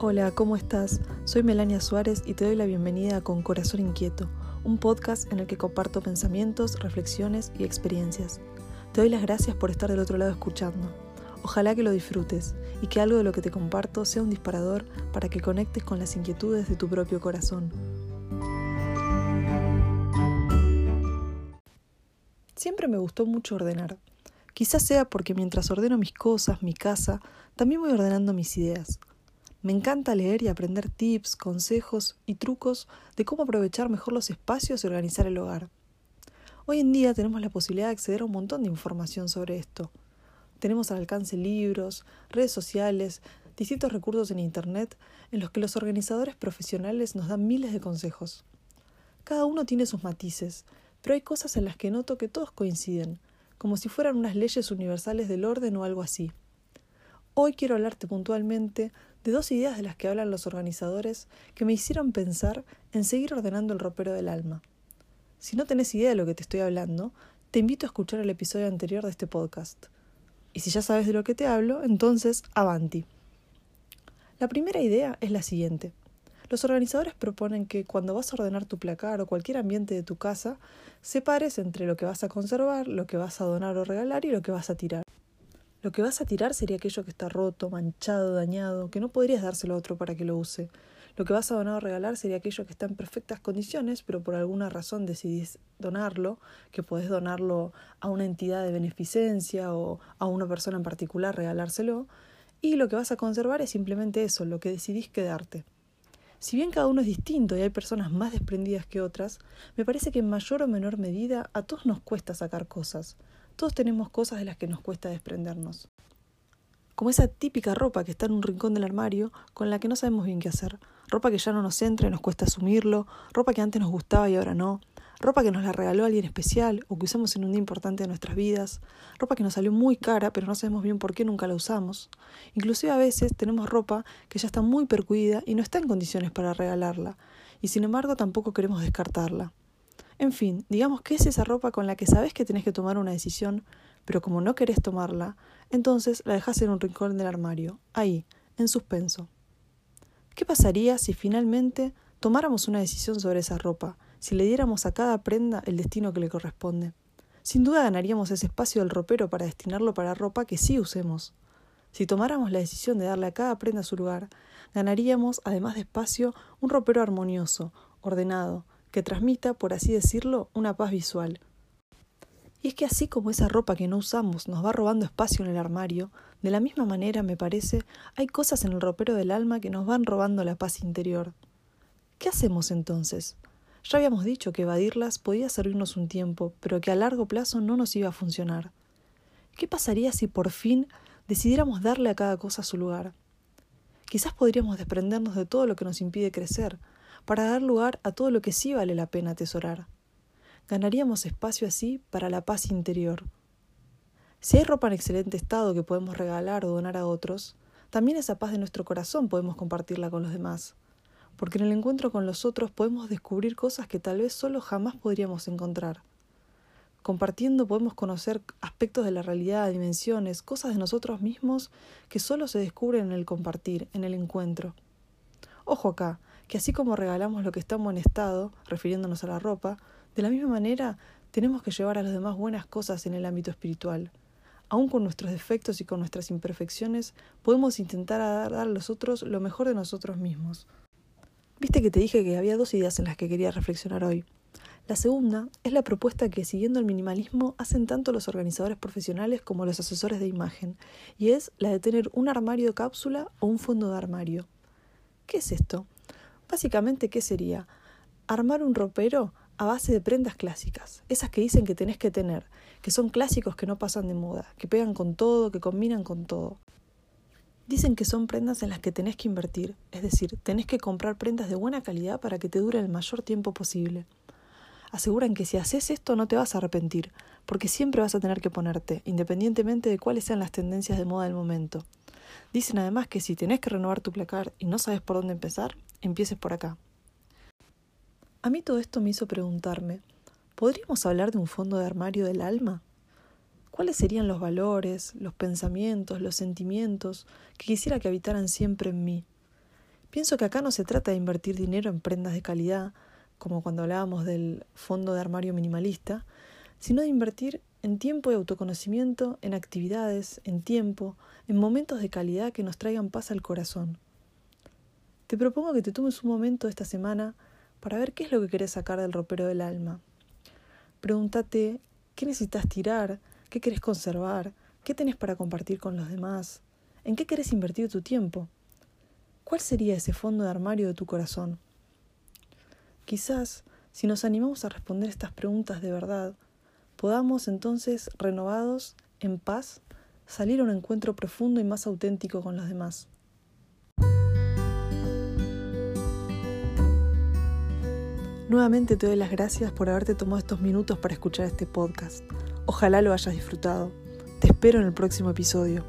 Hola, ¿cómo estás? Soy Melania Suárez y te doy la bienvenida a Con Corazón Inquieto, un podcast en el que comparto pensamientos, reflexiones y experiencias. Te doy las gracias por estar del otro lado escuchando. Ojalá que lo disfrutes y que algo de lo que te comparto sea un disparador para que conectes con las inquietudes de tu propio corazón. Siempre me gustó mucho ordenar. Quizás sea porque mientras ordeno mis cosas, mi casa, también voy ordenando mis ideas. Me encanta leer y aprender tips, consejos y trucos de cómo aprovechar mejor los espacios y organizar el hogar. Hoy en día tenemos la posibilidad de acceder a un montón de información sobre esto. Tenemos al alcance libros, redes sociales, distintos recursos en Internet en los que los organizadores profesionales nos dan miles de consejos. Cada uno tiene sus matices, pero hay cosas en las que noto que todos coinciden, como si fueran unas leyes universales del orden o algo así. Hoy quiero hablarte puntualmente de dos ideas de las que hablan los organizadores que me hicieron pensar en seguir ordenando el ropero del alma. Si no tenés idea de lo que te estoy hablando, te invito a escuchar el episodio anterior de este podcast. Y si ya sabes de lo que te hablo, entonces avanti. La primera idea es la siguiente. Los organizadores proponen que cuando vas a ordenar tu placar o cualquier ambiente de tu casa, separes entre lo que vas a conservar, lo que vas a donar o regalar y lo que vas a tirar. Lo que vas a tirar sería aquello que está roto, manchado, dañado, que no podrías dárselo a otro para que lo use. Lo que vas a donar o regalar sería aquello que está en perfectas condiciones, pero por alguna razón decidís donarlo, que podés donarlo a una entidad de beneficencia o a una persona en particular regalárselo. Y lo que vas a conservar es simplemente eso, lo que decidís quedarte. Si bien cada uno es distinto y hay personas más desprendidas que otras, me parece que en mayor o menor medida a todos nos cuesta sacar cosas. Todos tenemos cosas de las que nos cuesta desprendernos. Como esa típica ropa que está en un rincón del armario con la que no sabemos bien qué hacer. Ropa que ya no nos entra y nos cuesta asumirlo, ropa que antes nos gustaba y ahora no, ropa que nos la regaló alguien especial o que usamos en un día importante de nuestras vidas, ropa que nos salió muy cara pero no sabemos bien por qué nunca la usamos. Inclusive a veces tenemos ropa que ya está muy percuida y no está en condiciones para regalarla, y sin embargo tampoco queremos descartarla. En fin, digamos que es esa ropa con la que sabes que tenés que tomar una decisión, pero como no querés tomarla, entonces la dejas en un rincón del armario, ahí, en suspenso. ¿Qué pasaría si finalmente tomáramos una decisión sobre esa ropa, si le diéramos a cada prenda el destino que le corresponde. Sin duda ganaríamos ese espacio del ropero para destinarlo para ropa que sí usemos. Si tomáramos la decisión de darle a cada prenda su lugar, ganaríamos, además de espacio, un ropero armonioso, ordenado, que transmita, por así decirlo, una paz visual. Y es que así como esa ropa que no usamos nos va robando espacio en el armario, de la misma manera, me parece, hay cosas en el ropero del alma que nos van robando la paz interior. ¿Qué hacemos entonces? Ya habíamos dicho que evadirlas podía servirnos un tiempo, pero que a largo plazo no nos iba a funcionar. ¿Qué pasaría si por fin decidiéramos darle a cada cosa su lugar? Quizás podríamos desprendernos de todo lo que nos impide crecer, para dar lugar a todo lo que sí vale la pena atesorar. Ganaríamos espacio así para la paz interior. Si hay ropa en excelente estado que podemos regalar o donar a otros, también esa paz de nuestro corazón podemos compartirla con los demás porque en el encuentro con los otros podemos descubrir cosas que tal vez solo jamás podríamos encontrar. Compartiendo podemos conocer aspectos de la realidad, dimensiones, cosas de nosotros mismos que solo se descubren en el compartir, en el encuentro. Ojo acá, que así como regalamos lo que está en buen estado, refiriéndonos a la ropa, de la misma manera tenemos que llevar a los demás buenas cosas en el ámbito espiritual. Aun con nuestros defectos y con nuestras imperfecciones, podemos intentar dar a los otros lo mejor de nosotros mismos. Viste que te dije que había dos ideas en las que quería reflexionar hoy. La segunda es la propuesta que, siguiendo el minimalismo, hacen tanto los organizadores profesionales como los asesores de imagen, y es la de tener un armario de cápsula o un fondo de armario. ¿Qué es esto? Básicamente, ¿qué sería? Armar un ropero a base de prendas clásicas, esas que dicen que tenés que tener, que son clásicos que no pasan de moda, que pegan con todo, que combinan con todo. Dicen que son prendas en las que tenés que invertir, es decir, tenés que comprar prendas de buena calidad para que te dure el mayor tiempo posible. Aseguran que si haces esto no te vas a arrepentir, porque siempre vas a tener que ponerte, independientemente de cuáles sean las tendencias de moda del momento. Dicen además que si tenés que renovar tu placar y no sabes por dónde empezar, empieces por acá. A mí todo esto me hizo preguntarme, ¿podríamos hablar de un fondo de armario del alma? ¿Cuáles serían los valores, los pensamientos, los sentimientos que quisiera que habitaran siempre en mí? Pienso que acá no se trata de invertir dinero en prendas de calidad, como cuando hablábamos del fondo de armario minimalista, sino de invertir en tiempo y autoconocimiento, en actividades, en tiempo, en momentos de calidad que nos traigan paz al corazón. Te propongo que te tomes un momento esta semana para ver qué es lo que querés sacar del ropero del alma. Pregúntate qué necesitas tirar, qué querés conservar, qué tenés para compartir con los demás, en qué querés invertir tu tiempo. ¿Cuál sería ese fondo de armario de tu corazón? Quizás, si nos animamos a responder estas preguntas de verdad, podamos entonces, renovados, en paz, salir a un encuentro profundo y más auténtico con los demás. Nuevamente te doy las gracias por haberte tomado estos minutos para escuchar este podcast. Ojalá lo hayas disfrutado. Te espero en el próximo episodio.